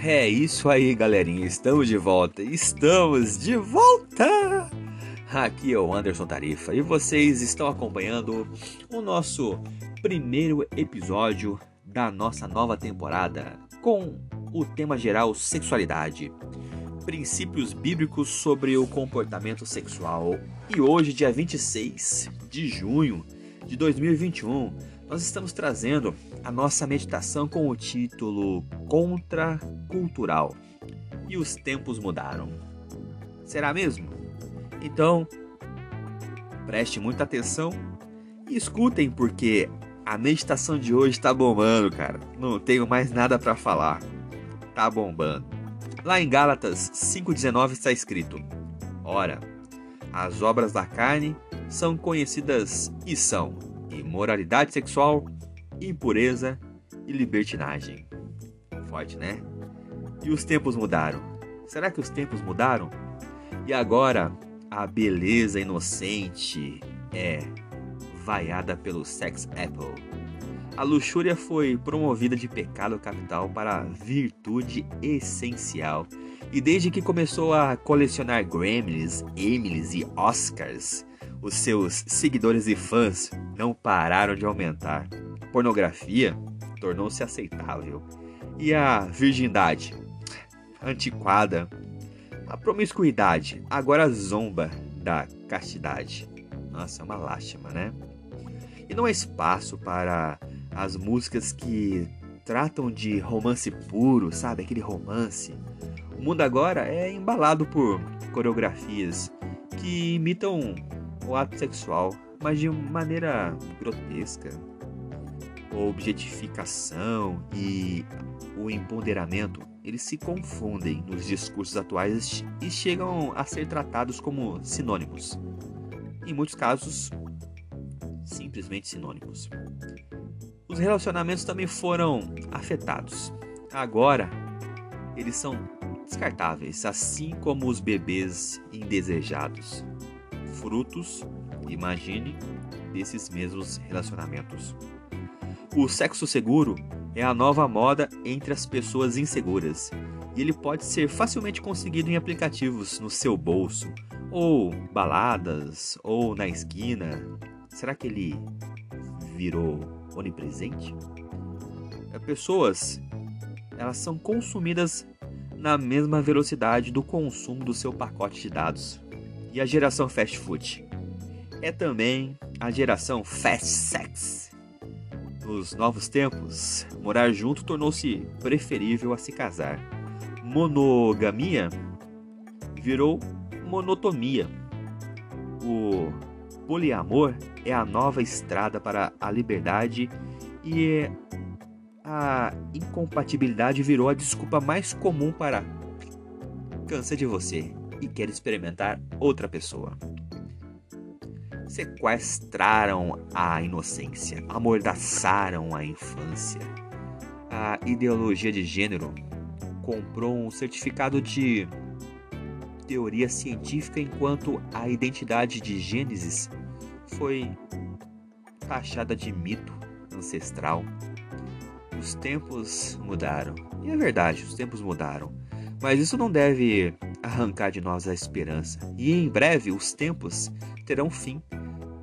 É isso aí, galerinha. Estamos de volta. Estamos de volta! Aqui é o Anderson Tarifa e vocês estão acompanhando o nosso primeiro episódio da nossa nova temporada com o tema geral sexualidade. Princípios bíblicos sobre o comportamento sexual. E hoje, dia 26 de junho de 2021, nós estamos trazendo a nossa meditação com o título Contracultural. E os tempos mudaram. Será mesmo? Então, preste muita atenção e escutem, porque a meditação de hoje está bombando, cara. Não tenho mais nada para falar. Tá bombando. Lá em Gálatas 5,19 está escrito: Ora, as obras da carne são conhecidas e são imoralidade sexual, impureza e libertinagem. Forte, né? E os tempos mudaram. Será que os tempos mudaram? E agora a beleza inocente é vaiada pelo sex apple. A luxúria foi promovida de pecado capital para virtude essencial. E desde que começou a colecionar Grammys, Emmys e Oscars, os seus seguidores e fãs não pararam de aumentar. Pornografia tornou-se aceitável. E a virgindade? Antiquada. A promiscuidade agora zomba da castidade. Nossa, é uma lástima, né? E não há espaço para as músicas que tratam de romance puro, sabe? Aquele romance. O mundo agora é embalado por coreografias que imitam o ato sexual, mas de maneira grotesca. A objetificação e o empoderamento, eles se confundem nos discursos atuais e chegam a ser tratados como sinônimos. Em muitos casos, simplesmente sinônimos. Os relacionamentos também foram afetados. Agora, eles são descartáveis, assim como os bebês indesejados frutos, imagine, desses mesmos relacionamentos. O sexo seguro é a nova moda entre as pessoas inseguras e ele pode ser facilmente conseguido em aplicativos no seu bolso, ou baladas, ou na esquina. Será que ele virou onipresente? As pessoas elas são consumidas na mesma velocidade do consumo do seu pacote de dados e a geração fast food. É também a geração fast sex. Nos novos tempos, morar junto tornou-se preferível a se casar. Monogamia virou monotomia. O poliamor é a nova estrada para a liberdade e a incompatibilidade virou a desculpa mais comum para cansar de você e quer experimentar outra pessoa. Sequestraram a inocência, amordaçaram a infância. A ideologia de gênero comprou um certificado de teoria científica enquanto a identidade de Gênesis foi taxada de mito ancestral. Os tempos mudaram. E é verdade, os tempos mudaram. Mas isso não deve arrancar de nós a esperança. E em breve os tempos terão fim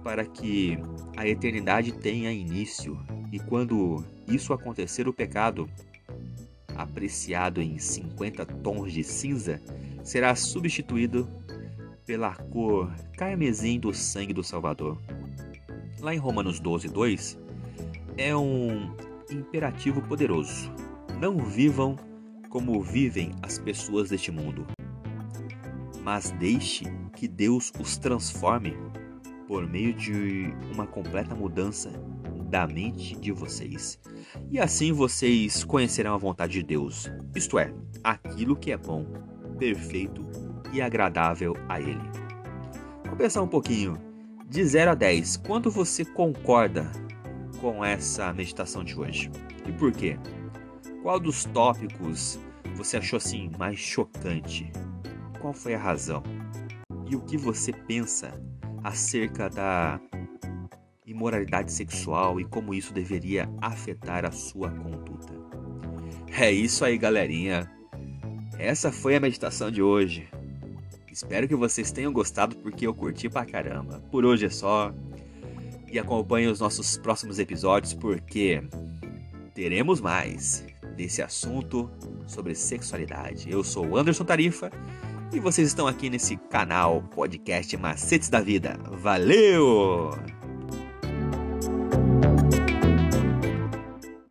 para que a eternidade tenha início. E quando isso acontecer, o pecado, apreciado em 50 tons de cinza, será substituído pela cor carmesim do sangue do Salvador. Lá em Romanos 12, 2, é um imperativo poderoso. Não vivam como vivem as pessoas deste mundo, mas deixe que Deus os transforme por meio de uma completa mudança da mente de vocês. E assim vocês conhecerão a vontade de Deus, isto é, aquilo que é bom, perfeito e agradável a Ele. Vamos pensar um pouquinho. De 0 a 10, quanto você concorda com essa meditação de hoje? E por quê? Qual dos tópicos você achou assim mais chocante? Qual foi a razão e o que você pensa acerca da imoralidade sexual e como isso deveria afetar a sua conduta. É isso aí, galerinha. essa foi a meditação de hoje. Espero que vocês tenham gostado porque eu curti pra caramba. Por hoje é só. E acompanhe os nossos próximos episódios porque teremos mais desse assunto sobre sexualidade. Eu sou o Anderson Tarifa e vocês estão aqui nesse canal podcast Macetes da Vida. Valeu!